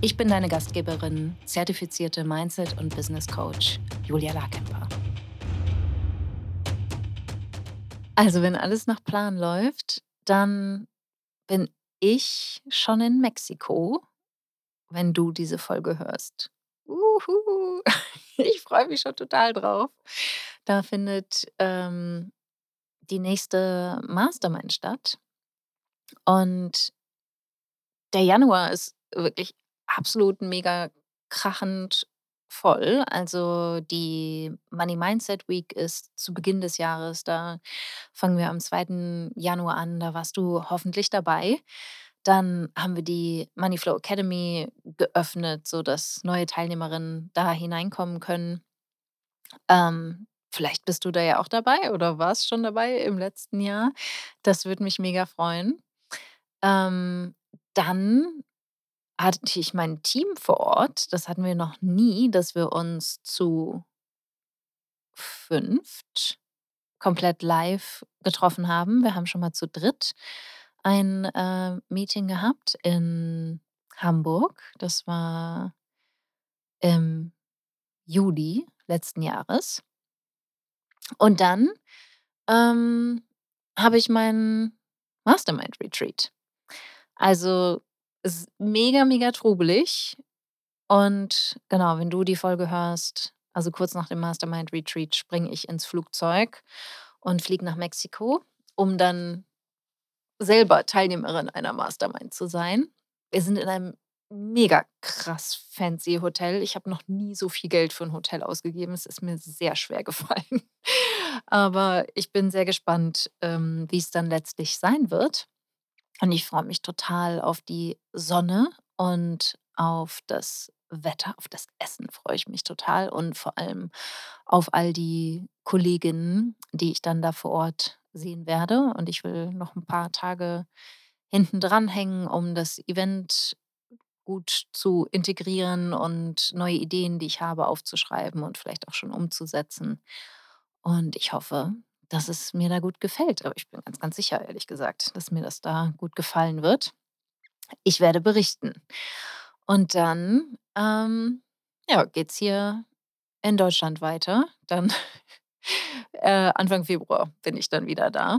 Ich bin deine Gastgeberin, zertifizierte Mindset- und Business Coach Julia Larkemper. Also, wenn alles nach Plan läuft, dann bin ich schon in Mexiko, wenn du diese Folge hörst. Uhu. Ich freue mich schon total drauf. Da findet ähm, die nächste Mastermind statt. Und der Januar ist wirklich absolut mega krachend voll. Also die Money Mindset Week ist zu Beginn des Jahres. Da fangen wir am 2. Januar an. Da warst du hoffentlich dabei. Dann haben wir die Moneyflow Academy geöffnet, sodass neue Teilnehmerinnen da hineinkommen können. Ähm, vielleicht bist du da ja auch dabei oder warst schon dabei im letzten Jahr. Das würde mich mega freuen. Ähm, dann hatte ich mein Team vor Ort. Das hatten wir noch nie, dass wir uns zu fünft komplett live getroffen haben. Wir haben schon mal zu dritt ein äh, Meeting gehabt in Hamburg. Das war im Juli letzten Jahres. Und dann ähm, habe ich meinen Mastermind Retreat. Also ist mega, mega trubelig. Und genau, wenn du die Folge hörst, also kurz nach dem Mastermind Retreat, springe ich ins Flugzeug und fliege nach Mexiko, um dann selber Teilnehmerin einer Mastermind zu sein. Wir sind in einem mega krass fancy Hotel. Ich habe noch nie so viel Geld für ein Hotel ausgegeben. Es ist mir sehr schwer gefallen. Aber ich bin sehr gespannt, ähm, wie es dann letztlich sein wird. Und ich freue mich total auf die Sonne und auf das Wetter, auf das Essen freue ich mich total und vor allem auf all die Kolleginnen, die ich dann da vor Ort sehen werde. Und ich will noch ein paar Tage hinten dran hängen, um das Event gut zu integrieren und neue Ideen, die ich habe, aufzuschreiben und vielleicht auch schon umzusetzen. Und ich hoffe, dass es mir da gut gefällt. Aber ich bin ganz, ganz sicher, ehrlich gesagt, dass mir das da gut gefallen wird. Ich werde berichten. Und dann, ähm, ja, geht's hier in Deutschland weiter. Dann äh, Anfang Februar bin ich dann wieder da.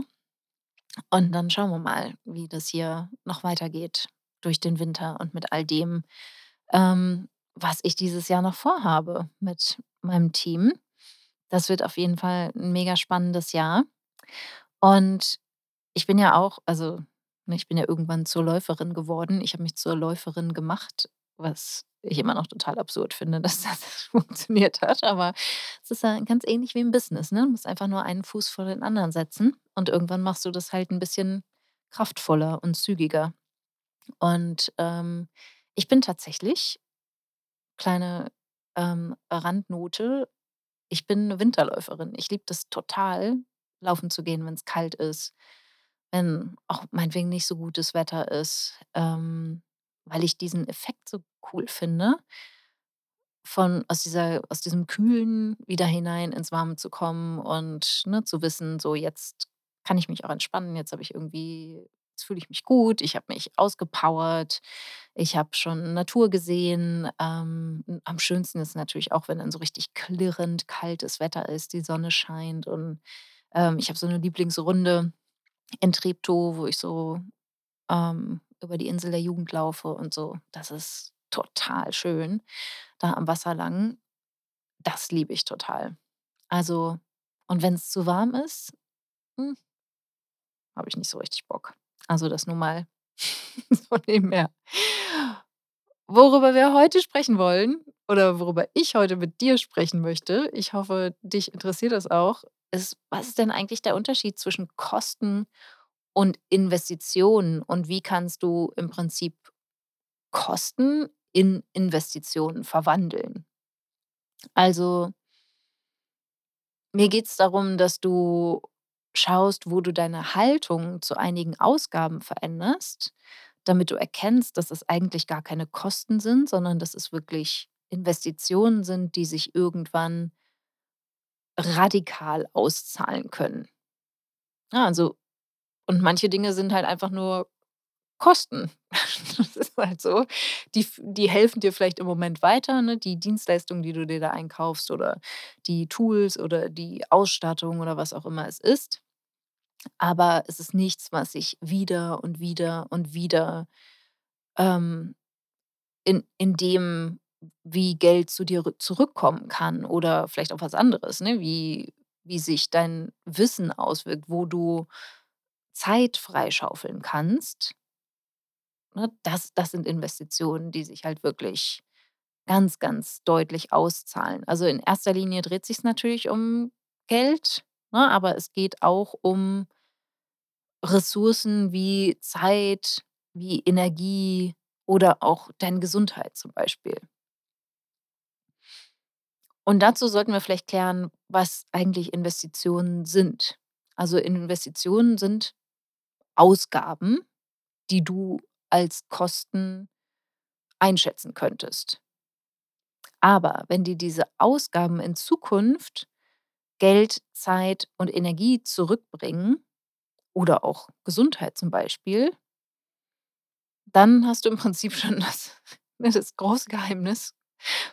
Und dann schauen wir mal, wie das hier noch weitergeht durch den Winter und mit all dem, ähm, was ich dieses Jahr noch vorhabe mit meinem Team. Das wird auf jeden Fall ein mega spannendes Jahr. Und ich bin ja auch also, ne, ich bin ja irgendwann zur Läuferin geworden. Ich habe mich zur Läuferin gemacht, was ich immer noch total absurd finde, dass das funktioniert hat. Aber es ist ja ganz ähnlich wie im Business, ne? Du musst einfach nur einen Fuß vor den anderen setzen und irgendwann machst du das halt ein bisschen kraftvoller und zügiger. Und, ähm, ich bin tatsächlich kleine, ähm, Randnote ich bin 'ne Winterläuferin. Ich liebe das total, laufen zu gehen, wenn es kalt ist, wenn auch meinetwegen nicht so gutes Wetter ist, ähm, weil ich diesen Effekt so cool finde, von aus dieser aus diesem Kühlen wieder hinein ins Warme zu kommen und, ne, zu wissen, so jetzt kann ich mich auch entspannen, jetzt habe ich irgendwie jetzt fühle ich mich gut, ich habe mich ausgepowert, ich habe schon Natur gesehen. Ähm, am schönsten ist natürlich auch, wenn dann so richtig klirrend kaltes Wetter ist, die Sonne scheint und, ähm, ich habe so eine Lieblingsrunde in Treptow, wo ich so, ähm, über die Insel der Jugend laufe und so. Das ist total schön, da am Wasser lang. Das liebe ich total. Also und wenn es zu warm ist, hm, habe ich nicht so richtig Bock. Also, das nur mal so nebenher. Worüber wir heute sprechen wollen oder worüber ich heute mit dir sprechen möchte, ich hoffe, dich interessiert das auch, ist, was ist denn eigentlich der Unterschied zwischen Kosten und Investitionen und wie kannst du im Prinzip Kosten in Investitionen verwandeln. Also mir geht's darum, dass du schaust, wo du deine Haltung zu einigen Ausgaben veränderst, damit du erkennst, dass es eigentlich gar keine Kosten sind, sondern dass es wirklich Investitionen sind, die sich irgendwann radikal auszahlen können. Ja, also und manche Dinge sind halt einfach nur Kosten. Das ist halt so. Die die helfen dir vielleicht im Moment weiter, ne, die Dienstleistung, die du dir da einkaufst oder die Tools oder die Ausstattung oder was auch immer es ist. Aber es ist nichts, was sich wieder und wieder und wieder, ähm, in in dem, wie Geld zu dir rü zurückkommen kann oder vielleicht auch was anderes, ne, wie wie sich dein Wissen auswirkt, wo du Zeit freischaufeln kannst. Ne, das das sind Investitionen, die sich halt wirklich ganz, ganz deutlich auszahlen. Also, in erster Linie dreht sich's natürlich um Geld, ne, aber es geht auch um Ressourcen wie Zeit, wie Energie oder auch deine Gesundheit zum Beispiel. Und dazu sollten wir vielleicht klären, was eigentlich Investitionen sind. Also, Investitionen sind Ausgaben, die du als Kosten einschätzen könntest. Aber wenn dir diese Ausgaben in Zukunft Geld, Zeit und Energie zurückbringen oder auch Gesundheit zum Beispiel dann hast du im Prinzip schon das ne, das große Geheimnis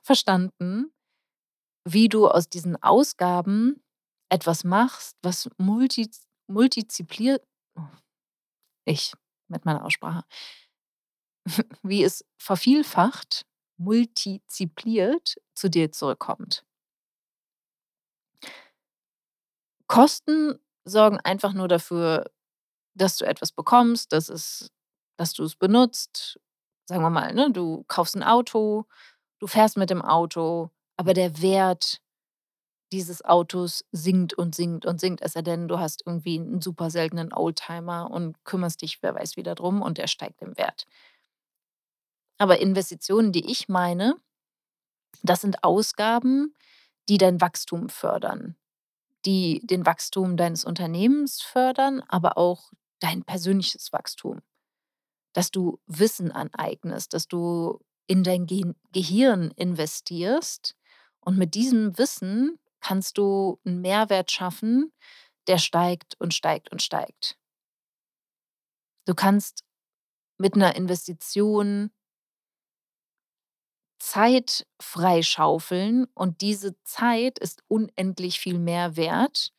verstanden, wie du aus diesen Ausgaben etwas machst, was multiz multizipliert oh, ich mit meiner Aussprache. Wie es vervielfacht, multizipliert zu dir zurückkommt. Kosten sorgen einfach nur dafür, dass du etwas bekommst, dass es dass du's benutzt. Sagen wir mal, ne, du kaufst 'n Auto, du fährst mit dem Auto, aber der Wert dieses Autos sinkt und sinkt und sinkt, es sei denn, du hast irgendwie 'n super seltenen Oldtimer und kümmerst dich wer weiß wie da drum und der steigt im Wert. Aber Investitionen, die ich meine, das sind Ausgaben, die dein Wachstum fördern, die den Wachstum deines Unternehmens fördern, aber auch dein persönliches Wachstum. Dass du Wissen aneignest, dass du in dein Gen Gehirn investierst und mit diesem Wissen kannst du 'n Mehrwert schaffen, der steigt und steigt und steigt. Du kannst mit 'ner Investition Zeit freischaufeln und diese Zeit ist unendlich viel mehr wert,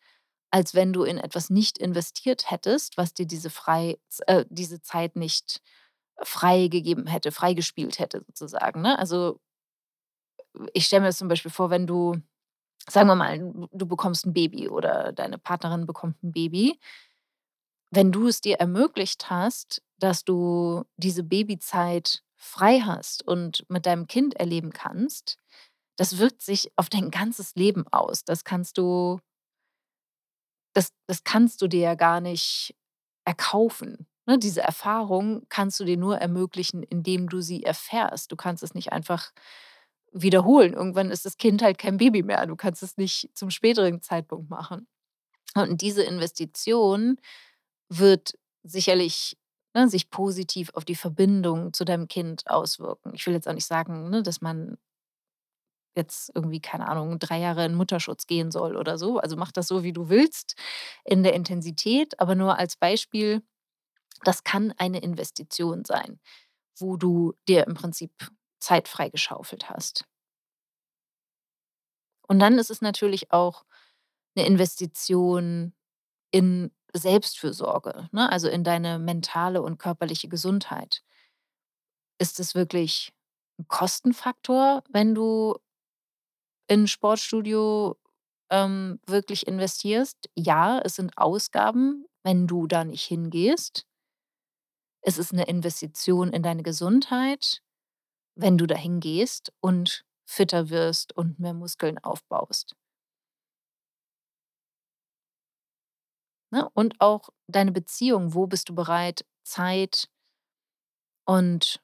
als wenn du in etwas nicht investiert hättest, was dir diese frei äh, diese Zeit nicht freigegeben hätte freigespielt hätte sozusagen, ne? Also ich stelle mir das zum Beispiel vor, wenn du sagen wir mal, du bekommst 'n Baby oder deine Partnerin bekommt 'n Baby. Wenn du es dir ermöglicht hast, dass du diese Babyzeit frei hast und mit deinem Kind erleben kannst, das wirkt sich auf dein ganzes Leben aus. Das kannst du das das kannst du dir ja gar nicht erkaufen, ne? Diese Erfahrung kannst du dir nur ermöglichen, indem du sie erfährst. Du kannst es nicht einfach wiederholen. Irgendwann ist das Kind halt kein Baby mehr. Du kannst es nicht zum späteren Zeitpunkt machen. Und diese Investition wird sicherlich, ne, sich positiv auf die Verbindung zu deinem Kind auswirken. Ich will jetzt auch nicht sagen, ne, dass man jetzt irgendwie, keine Ahnung, 3 Jahre in Mutterschutz gehen soll oder so. Also, mach das so, wie du willst in der Intensität, aber nur als Beispiel, das kann eine Investition sein, wo du dir im Prinzip Zeit freigeschaufelt hast. Und dann ist es natürlich auch 'ne Investition in Selbstfürsorge, ne, also in deine mentale und körperliche Gesundheit. Ist es wirklich 'n Kostenfaktor, wenn du in Sportstudio, ähm, wirklich investierst? Ja, es sind Ausgaben, wenn du da nicht hingehst. Es ist 'ne Investition in deine Gesundheit, wenn du dahin gehst und fitter wirst und mehr Muskeln aufbaust. Ne, und auch deine Beziehung. Wo bist du bereit, Zeit und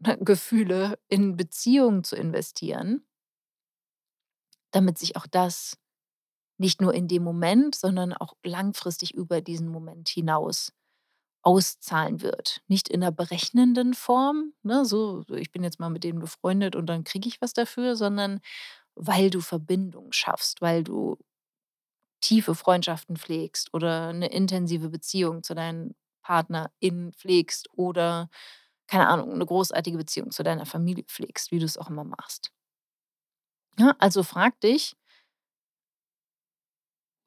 Gefühle in Beziehungen zu investieren damit sich auch das nicht nur in dem Moment, sondern auch langfristig über diesen Moment hinaus auszahlen wird. Nicht in 'ner berechnenden Form, ne, so „Ich bin jetzt mal mit denen befreundet und dann kriege ich was dafür“, sondern weil du Verbindung schaffst, weil du tiefe Freundschaften pflegst oder 'ne intensive Beziehung zu deinen PartnerInnen pflegst oder, keine Ahnung, 'ne großartige Beziehung zu deiner Familie pflegst, wie du's auch immer machst. Ja, also frage dich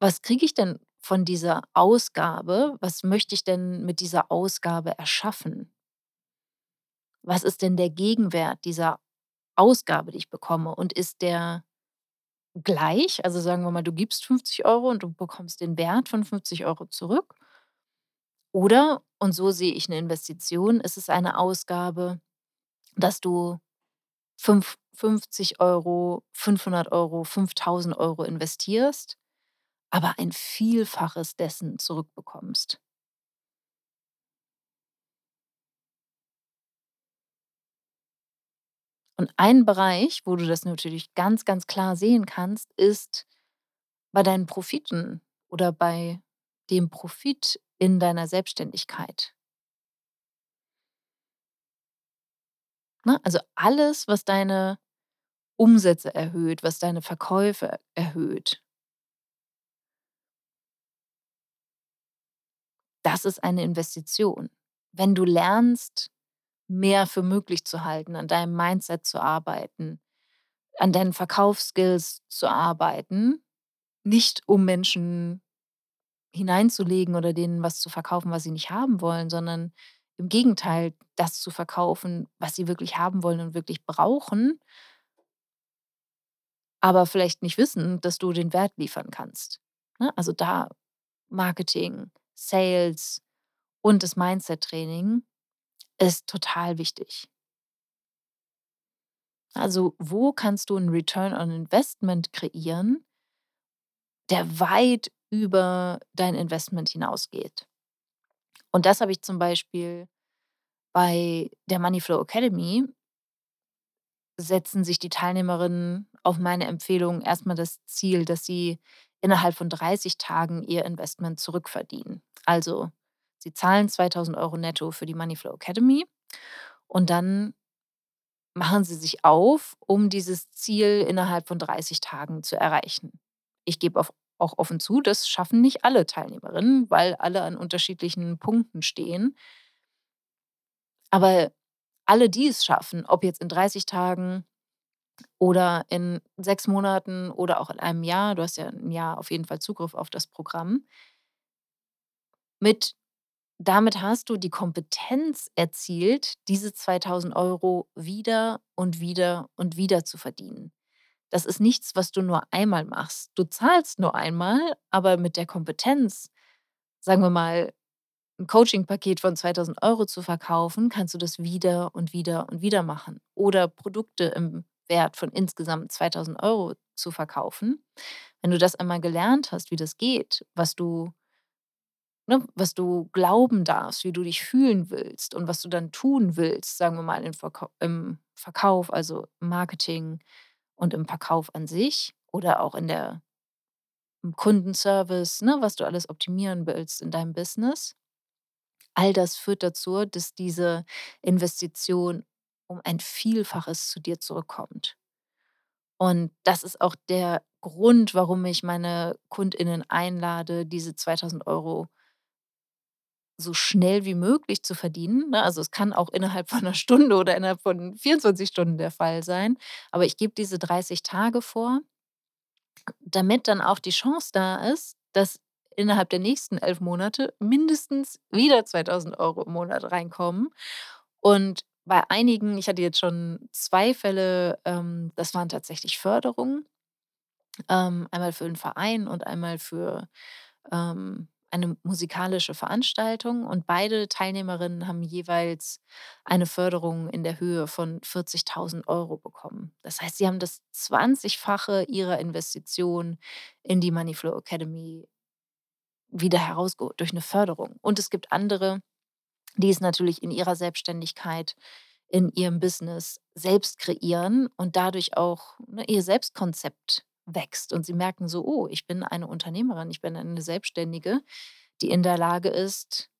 „Was kriege ich denn von dieser Ausgabe? Was möchte ich denn mit dieser Ausgabe erschaffen?“ Was ist denn der Gegenwert dieser Ausgabe, die ich bekomme? Und ist der gleich? Also, sagen wir mal, du gibst 50 € und du bekommst den Wert von 50 € zurück. Oder, und so sehe ich 'ne Investition, ist es eine Ausgabe, dass du fünf 50 €, 500 €, 5.000 € investierst, aber ein Vielfaches dessen zurückbekommst. Und ein Bereich, wo du das natürlich ganz, ganz klar sehen kannst, ist bei deinen Profiten oder bei dem Profit in deiner Selbstständigkeit. Ne, also alles, was deine Umsätze erhöht, was deine Verkäufe erhöht das ist eine Investition. Wenn du lernst, mehr für möglich zu halten, an deinem Mindset zu arbeiten, an deinen Verkaufsskills zu arbeiten, nicht um Menschen hineinzulegen oder denen was zu verkaufen, was sie nicht haben wollen, sondern im Gegenteil, das zu verkaufen, was sie wirklich haben wollen und wirklich brauchen aber vielleicht nicht wissen, dass du den Wert liefern kannst, ne? Also da Marketing, Sales und das Mindset-Training ist total wichtig. Also, wo kannst du 'n Return on Investment kreieren der weit über dein Investment hinausgeht? Und das habe ich zum Beispiel bei der Money Flow Academy setzen sich die Teilnehmerinnen auf meine Empfehlung erst mal das Ziel, dass sie innerhalb von 30 Tagen ihr Investment zurückverdienen. Also, sie zahlen 2.000 € netto für die Money Flow Academy und dann machen sie sich auf, um dieses Ziel innerhalb von 30 Tagen zu erreichen. Ich gebe auch offen zu, das schaffen nicht alle Teilnehmerinnen, weil alle an unterschiedlichen Punkten stehen. Aber alle, die es schaffen, ob jetzt in 30 Tagen oder in 6 Monaten oder auch in einem Jahr, du hast ja 'n Jahr auf jeden Fall Zugriff auf das Programm mit damit hast du die Kompetenz erzielt, diese 2.000 € wieder und wieder und wieder zu verdienen. Das ist nichts, was du nur einmal machst. Du zahlst nur einmal, aber mit der Kompetenz, sagen wir mal, 'n Coachingpaket von 2.000 € zu verkaufen, kannst du das wieder und wieder und wieder machen oder Produkte im Wert von insgesamt 2.000 € zu verkaufen. Wenn du das einmal gelernt hast, wie das geht, was du ne, was du glauben darfst, wie du dich fühlen willst und was du dann tun willst, sagen wir mal im Verkau im Verkauf, also Marketing und im Verkauf an sich oder auch in der im Kundenservice, ne, was du alles optimieren willst in deinem Business. All das führt dazu, dass diese Investition um ein Vielfaches zu dir zurückkommt. Und das ist auch der Grund, warum ich meine KundInnen einlade, diese 2.000 € so schnell wie möglich zu verdienen, ne? Also, es kann auch innerhalb von 'ner Stunde oder innerhalb von 24 Stunden der Fall sein. Aber ich gebe diese 30 Tage vor damit dann auch die Chance da ist, dass innerhalb der nächsten 11 Monate mindestens wieder 2.000 € im Monat reinkommen. Und bei einigen ich hatte jetzt schon 2 Fälle, ähm, das waren tatsächlich Förderungen, ähm, einmal für 'n Verein und einmal für, ähm, eine musikalische Veranstaltung. Und beide Teilnehmerinnen haben jeweils eine Förderung in der Höhe von 40.000 € bekommen. Das heißt, sie haben das Zwanzigfache ihrer Investition in die Money Flow Academy wieder herausgeholt durch 'ne Förderung. Und es gibt andere, die es natürlich in ihrer Selbstständigkeit in ihrem Business selbst kreieren und dadurch auch, ne, ihr Selbstkonzept wächst und sie merken so: „Oh, ich bin eine Unternehmerin, ich bin eine Selbstständige, die in der Lage ist,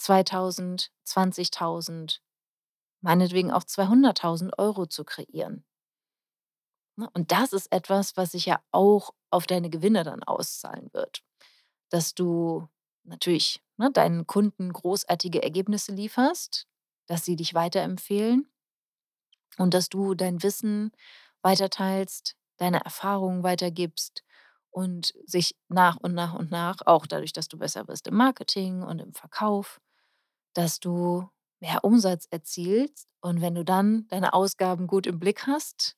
2.000, 20.000, meinetwegen auch 200.000 € zu kreieren.“ Ne, und das ist etwas, was sich ja auch auf deine Gewinne dann auszahlen wird, dass du natürlich, ne, deinen Kunden großartige Ergebnisse lieferst, dass sie dich weiterempfehlen und dass du dein Wissen weiterteilst, deine Erfahrungen weitergibst und sich nach und nach und nach auch dadurch, dass du besser wirst im Marketing und im Verkauf, dass du mehr Umsatz erzielst. Und wenn du dann deine Ausgaben gut im Blick hast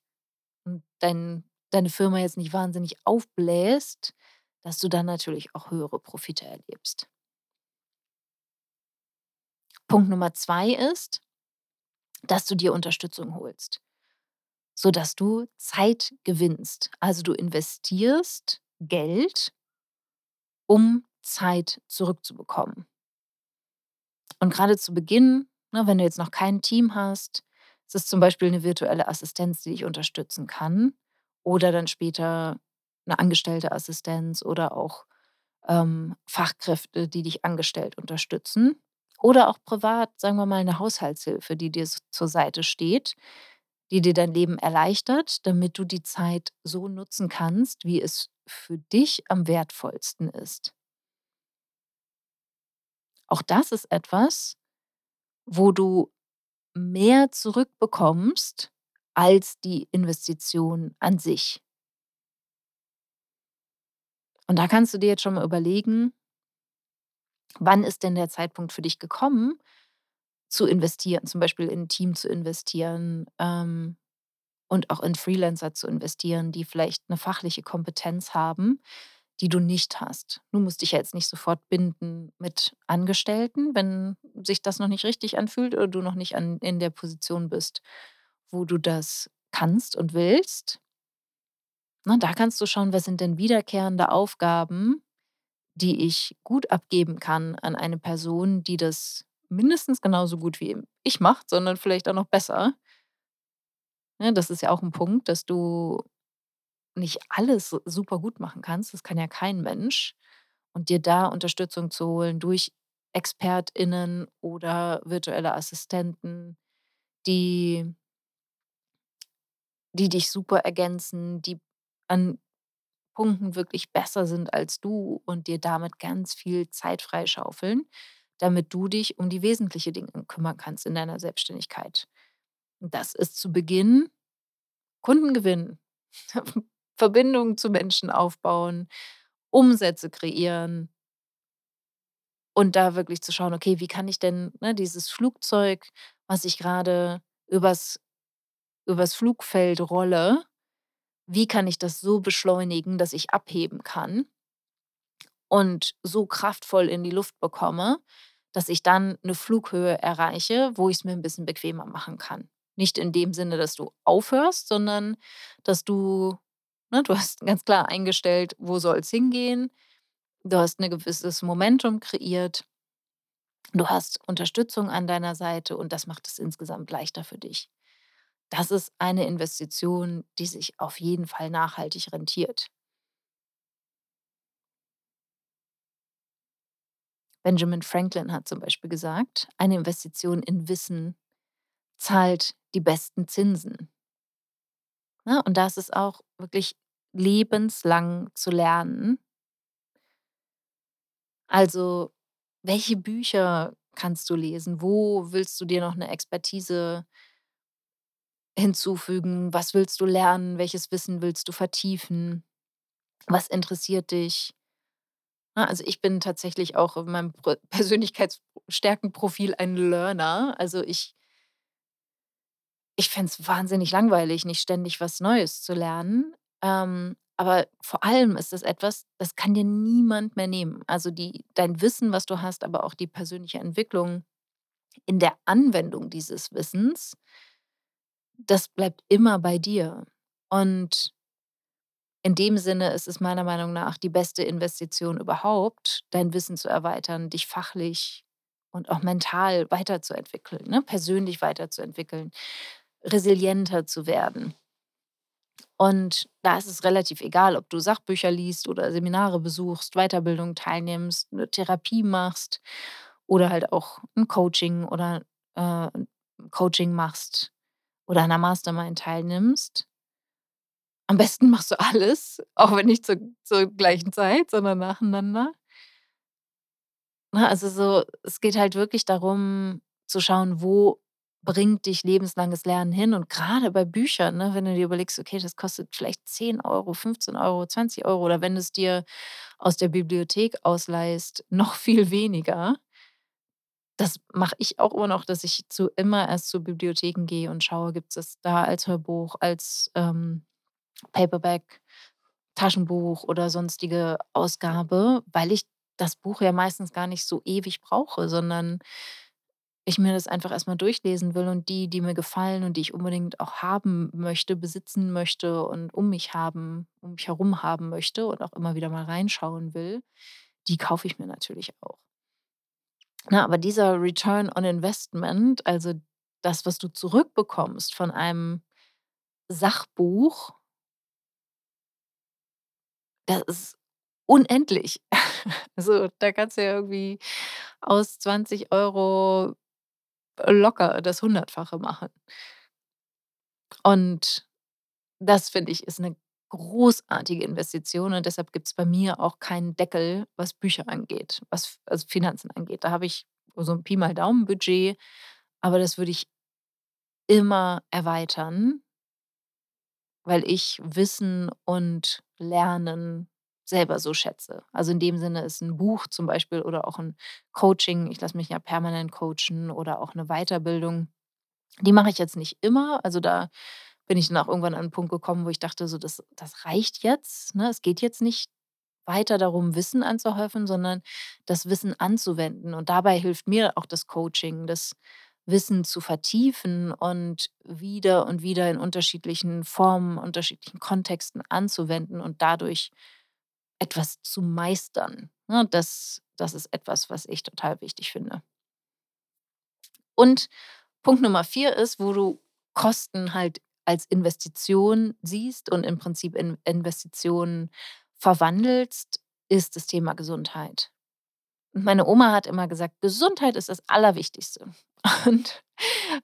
und dein deine Firma jetzt nicht wahnsinnig aufbläst, dass du dann natürlich auch höhere Profite erlebst. Punkt Nummer 2 ist dass du dir Unterstützung holst, sodass du Zeit gewinnst. Also, du investierst Geld um Zeit zurückzubekommen. Und grade zu Beginn, ne, wenn du jetzt noch kein Team hast, ist es zum Beispiel 'ne virtuelle Assistenz, die dich unterstützen kann oder dann später 'ne angestellte Assistenz oder auch, ähm, Fachkräfte, die dich angestellt unterstützen oder auch privat, sagen wir mal, 'ne Haushaltshilfe, die dir zur Seite steht, die dir dein Leben erleichtert, damit du die Zeit so nutzen kannst, wie es für dich am wertvollsten ist. Auch das ist etwas, wo du mehr zurückbekommst als die Investition an sich. Und da kannst du dir jetzt schon mal überlegen wann ist denn der Zeitpunkt für dich gekommen, zu investieren, zum Beispiel in 'n Team zu investieren, ähm, und auch in Freelancer zu investieren, die vielleicht 'ne fachliche Kompetenz haben, die du nicht hast. Du musst dich ja jetzt nicht sofort binden mit Angestellten, wenn sich das noch nicht richtig anfühlt oder du noch nicht an in der Position bist, wo du das kannst und willst. Ne, da kannst du schauen, was sind denn wiederkehrende Aufgaben, die ich gut abgeben kann an eine Person, die das mindestens genauso gut wie ich macht, sondern vielleicht auch noch besser. Ne, das ist ja auch 'n Punkt, dass du nicht alles super gut machen kannst. Das kann ja kein Mensch. Und dir da Unterstützung zu holen durch ExpertInnen oder virtuelle Assistenten, die die dich super ergänzen, die an Punkten wirklich besser sind als du und dir damit ganz viel Zeit freischaufeln, damit du dich um die wesentliche Dinge kümmern kannst in deiner Selbstständigkeit. Das ist zu Beginn Kunden gewinnen, Verbindungen zu Menschen aufbauen, Umsätze kreieren und da wirklich zu schauen: „Okay, wie kann ich denn, ne, dieses Flugzeug, was ich grade übers übers Flugfeld rolle wie kann ich das so beschleunigen, dass ich abheben kann und so kraftvoll in die Luft bekomme, dass ich dann 'ne Flughöhe erreiche, wo ich's mir 'n bisschen bequemer machen kann?“ Nicht in dem Sinne, dass du aufhörst, sondern dass du ne, du hast ganz klar eingestellt, wo soll's hingehen. Du hast 'ne gewisses Momentum kreiert. Du hast Unterstützung an deiner Seite und das macht es insgesamt leichter für dich. Das ist eine Investition, die sich auf jeden Fall nachhaltig rentiert. Benjamin Franklin hat zum Beispiel gesagt: „Eine Investition in Wissen zahlt die besten Zinsen.“ Ne, und da ist auch wirklich lebenslang zu lernen. Also, welche Bücher kannst du lesen? Wo willst du dir noch 'ne Expertise hinzufügen? Was willst du lernen? Welches Wissen willst du vertiefen? Was interessiert dich? Ne, also, ich bin tatsächlich auch in meinem Pro Persönlichkeitsstärkenprofil ein Learner. Also, ich ich fände es wahnsinnig langweilig, nicht ständig was Neues zu lernen. Ähm, aber vor allem ist es etwas, das kann dir niemand mehr nehmen. Also, die dein Wissen, was du hast, aber auch die persönliche Entwicklung in der Anwendung dieses Wissens das bleibt immer bei dir. Und in dem Sinne ist es meiner Meinung nach die beste Investition überhaupt, dein Wissen zu erweitern, dich fachlich und auch mental weiterzuentwickeln, ne, persönlich weiterzuentwickeln, resilienter zu werden. Und da ist es relativ egal, ob du Sachbücher liest oder Seminare besuchst, Weiterbildung teilnimmst, 'ne Therapie machst oder halt auch 'n Coaching oder, äh Coaching machst oder an 'ner Mastermind teilnimmst. Am besten machst du alles, auch wenn nicht zur zur gleichen Zeit, sondern nacheinander. Ne, also so es geht halt wirklich darum zu schauen, wo bringt dich lebenslanges Lernen hin? Und grade bei Büchern, ne, wenn du dir überlegst: „Okay, das kostet vielleicht 10 €, 15 €, 20 € oder wenn du's dir aus der Bibliothek ausleihst, noch viel weniger. Das mache ich auch immer noch, dass ich zu immer erst zu Bibliotheken gehe und schaue, gibt's das da als Hörbuch, als, ähm, Paperback, Taschenbuch oder sonstige Ausgabe, weil ich das Buch ja meistens gar nicht so ewig brauche, sondern ich mir das einfach erst mal durchlesen will und die, die mir gefallen und die ich unbedingt auch haben möchte, besitzen möchte und um mich haben um mich herum haben möchte und auch immer wieder mal reinschauen will, die kaufe ich mir natürlich auch. Ne, aber dieser Return on Investment, also das, was du zurückbekommst von einem Sachbuch das ist unendlich. Also, da kannst du ja irgendwie aus 20 € locker das Hundertfache machen. Und das finde ich, ist 'ne großartige Investition und deshalb gibt's bei mir auch keinen Deckel, was Bücher angeht, was also Finanzen angeht. Da habe ich so 'n Pi mal Daumen-Budget, aber das würde ich immer erweitern weil ich Wissen und Lernen selber so schätze. Also, in dem Sinne ist 'n Buch zum Beispiel oder auch 'n Coaching ich lasse mich ja permanent coachen oder auch 'ne Weiterbildung. Die mache ich jetzt nicht immer. Also, da bin ich dann auch irgendwann an 'n Punkt gekommen, wo ich dachte so: „Das das reicht jetzt“, ne? Es geht jetzt nicht weiter darum, Wissen anzuhäufen, sondern das Wissen anzuwenden. Und dabei hilft mir auch das Coaching, das Wissen zu vertiefen und wieder und wieder in unterschiedlichen Formen, unterschiedlichen Kontexten anzuwenden und dadurch etwas zu meistern, ne? Das das ist etwas, was ich total wichtig finde. Und Punkt Nummer 4 ist, wo du Kosten halt als Investition siehst und im Prinzip in Investitionen verwandelst, ist das Thema Gesundheit. Und meine Oma hat immer gesagt: „Gesundheit ist das Allerwichtigste.“ Und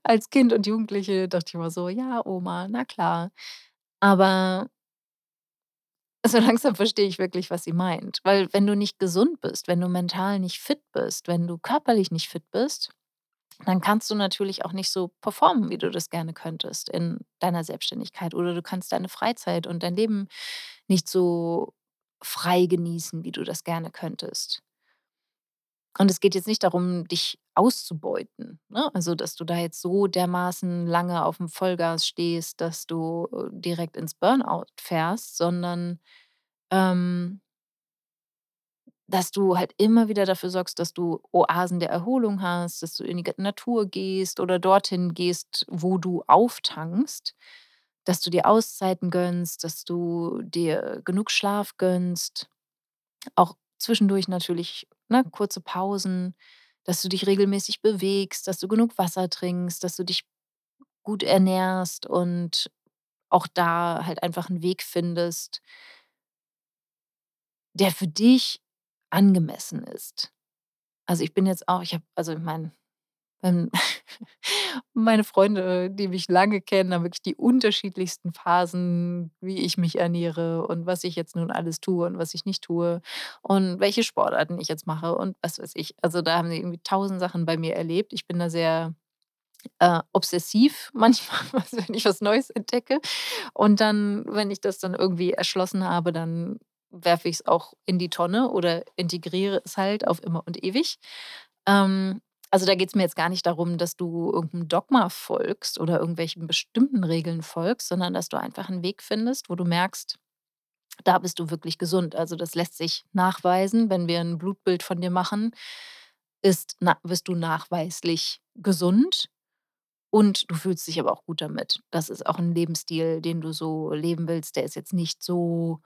als Kind und Jugendliche dachte ich immer so: „Ja, Oma, na klar.“ Aber so langsam verstehe ich wirklich, was sie meint. Weil wenn du nicht gesund bist, wenn du mental nicht fit bist, wenn du körperlich nicht fit bist, dann kannst du natürlich auch nicht so performen, wie du das gerne könntest in deiner Selbstständigkeit. Oder du kannst deine Freizeit und dein Leben nicht so frei genießen, wie du das gerne könntest. Und es geht jetzt nicht darum, dich auszubeuten, ne? Also, dass du da jetzt so dermaßen lange aufm Vollgas stehst, dass du, äh, direkt ins Burnout fährst, sondern, ähm dass du halt immer wieder dafür sorgst, dass du Oasen der Erholung hast, dass du in die Natur gehst oder dorthin gehst, wo du auftankst, dass du dir Auszeiten gönnst, dass du dir genug Schlaf gönnst. Auch zwischendurch natürlich, ne, kurze Pausen, dass du dich regelmäßig bewegst, dass du genug Wasser trinkst, dass du dich gut ernährst und auch da halt einfach 'n Weg findest der für dich angemessen ist. Also, ich bin jetzt auch ich habe also, mein ähm, meine Freunde, die mich lange kennen, haben wirklich die unterschiedlichsten Phasen, wie ich mich ernähre und was ich jetzt nun alles tue und was ich nicht tue und welche Sportarten ich jetzt mache und was weiß ich. Also, da haben sie irgendwie 1.000 Sachen bei mir erlebt. Ich bin da sehr, äh, obsessiv manchmal, wenn ich was Neues entdecke. Und dann, wenn ich das dann irgendwie erschlossen habe, dann werfe ich's auch in die Tonne oder integriere es halt auf immer und ewig. Ähm, also, da geht's mir jetzt gar nicht darum, dass du irgend 'n Dogma folgst oder irgendwelchen bestimmten Regeln folgst, sondern dass du einfach 'n Weg findest, wo du merkst, da bist du wirklich gesund. Also, das lässt sich nachweisen, wenn wir 'n Blutbild von dir machen, ist na bist du nachweislich gesund und du fühlst dich aber auch gut damit. Das ist auch 'n Lebensstil, den du so leben willst. Der ist jetzt nicht so,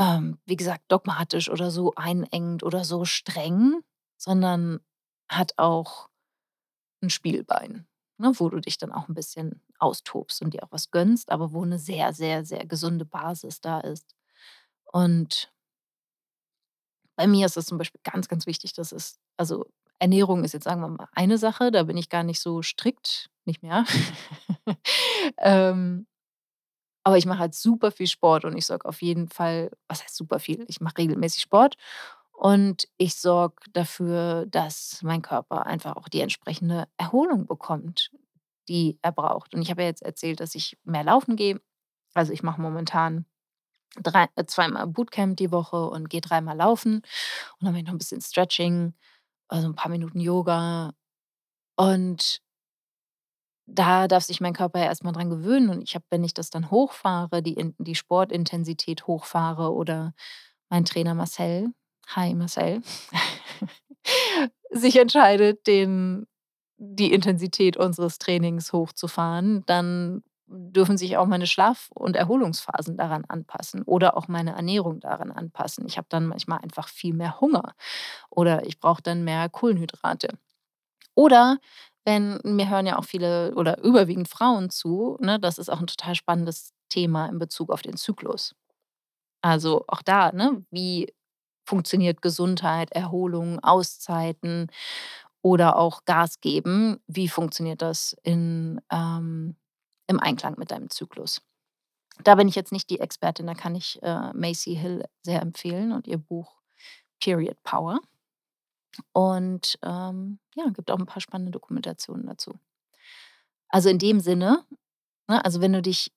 ähm, wie gesagt, dogmatisch oder so einengend oder so streng, sondern hat auch 'n Spielbein, ne, wo du dich dann auch 'n bisschen austobst und dir auch was gönnst, aber wo 'ne sehr, sehr, sehr gesunde Basis da ist. Und bei mir ist es zum Beispiel ganz, ganz wichtig, dass es also, Ernährung ist jetzt, sagen wir mal, eine Sache, da bin ich gar nicht so strikt, nicht mehr. Ähm, aber ich mache halt super viel Sport und ich sorge auf jeden Fall was heißt super viel? Ich mache regelmäßig Sport und ich sorge dafür, dass mein Körper einfach auch die entsprechende Erholung bekommt, die er braucht. Und ich habe ja jetzt erzählt, dass ich mehr laufen gehe. Also, ich mache momentan drei äh, zweimal Bootcamp die Woche und gehe dreimal laufen und dann mache ich noch 'n bisschen Stretching, also, 'n paar Minuten Yoga und da darf sich mein Körper ja erst mal dran gewöhnen und ich habe wenn ich das dann hochfahre, die die Sportintensität hochfahre oder mein Trainer Marcel hi Marcel, sich entscheidet, den die Intensität unseres Trainings hochzufahren, dann dürfen sich auch meine Schlaf und Erholungsphasen daran anpassen oder auch meine Ernährung daran anpassen. Ich habe dann manchmal einfach viel mehr Hunger oder ich brauche dann mehr Kohlenhydrate. Oder wenn mir hören ja auch viele oder überwiegend Frauen zu, ne, das ist auch 'n total spannendes Thema in Bezug auf den Zyklus. Also, auch da, ne, wie funktioniert Gesundheit, Erholung, Auszeiten oder auch Gas geben? Wie funktioniert das in ähm, im Einklang mit deinem Zyklus? Da bin ich jetzt nicht die Expertin, da kann ich, äh, Macy Hill sehr empfehlen und ihr Buch „Period Power“. Und, ähm, ja, gibt auch 'n paar spannende Dokumentationen dazu. Also, in dem Sinne, ne, also, wenn du dich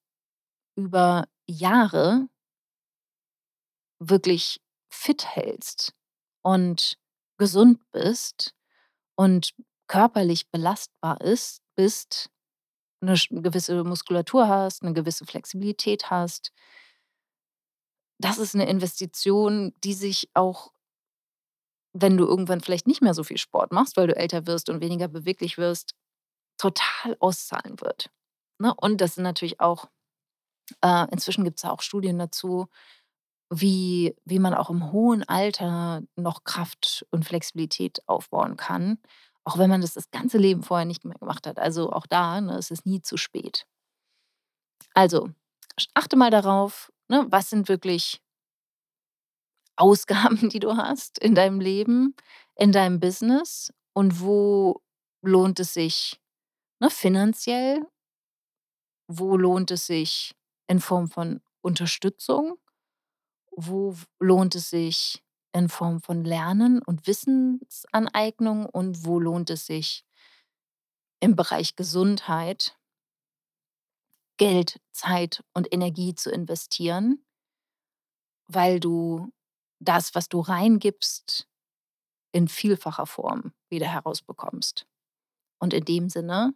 über Jahre wirklich fit hältst und gesund bist und körperlich belastbar ist bist, 'ne sch gewisse Muskulatur hast, 'ne gewisse Flexibilität hast das ist 'ne Investition, die sich auch wenn du irgendwann vielleicht nicht mehr so viel Sport machst, weil du älter wirst und weniger beweglich wirst, total auszahlen wird, ne? Und das sind natürlich auch äh, inzwischen gibt's da auch Studien dazu, wie wie man auch im hohen Alter noch Kraft und Flexibilität aufbauen kann, auch wenn man das das ganze Leben vorher nicht mehr gemacht hat. Also, auch da, ne, es ist nie zu spät. Also, achte mal darauf, ne, was sind wirklich Ausgaben, die du hast in deinem Leben, in deinem Business und wo lohnt es sich, ne, finanziell? Wo lohnt es sich in Form von Unterstützung? Wo lohnt es sich in Form von Lernen und Wissensaneignung und wo lohnt es sich im Bereich Gesundheit Geld, Zeit und Energie zu investieren weil du das, was du reingibst, in vielfacher Form wieder herausbekommst. Und in dem Sinne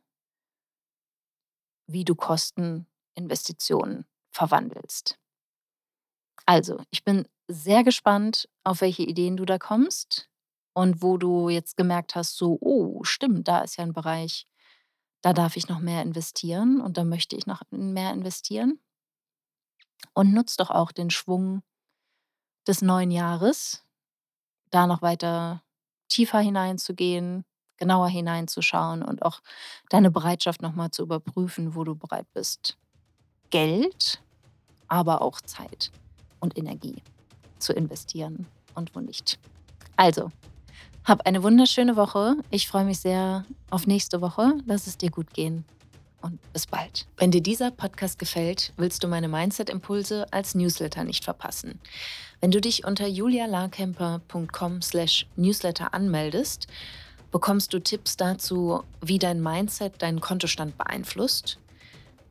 wie du Kosten, Investitionen verwandelst. Also, ich bin sehr gespannt, auf welche Ideen du da kommst und wo du jetzt gemerkt hast, so: „Oh, stimmt, da ist ja 'n Bereich, da darf ich noch mehr investieren und da möchte ich noch mehr investieren.“ Und nutz doch auch den Schwung des neuen Jahres, da noch weiter tiefer hineinzugehen, genauer hineinzuschauen und auch deine Bereitschaft noch mal zu überprüfen, wo du bereit bist, Geld, aber auch Zeit und Energie zu investieren und wo nicht. Also, hab eine wunderschöne Woche. Ich freue mich sehr auf nächste Woche. Lass es dir gut gehen und bis bald. Wenn dir dieser Podcast gefällt, willst du meine Mindset-Impulse als Newsletter nicht verpassen. Wenn du dich unter julialarkemper.com/newsletter anmeldest, bekommst du Tipps dazu, wie dein Mindset deinen Kontostand beeinflusst,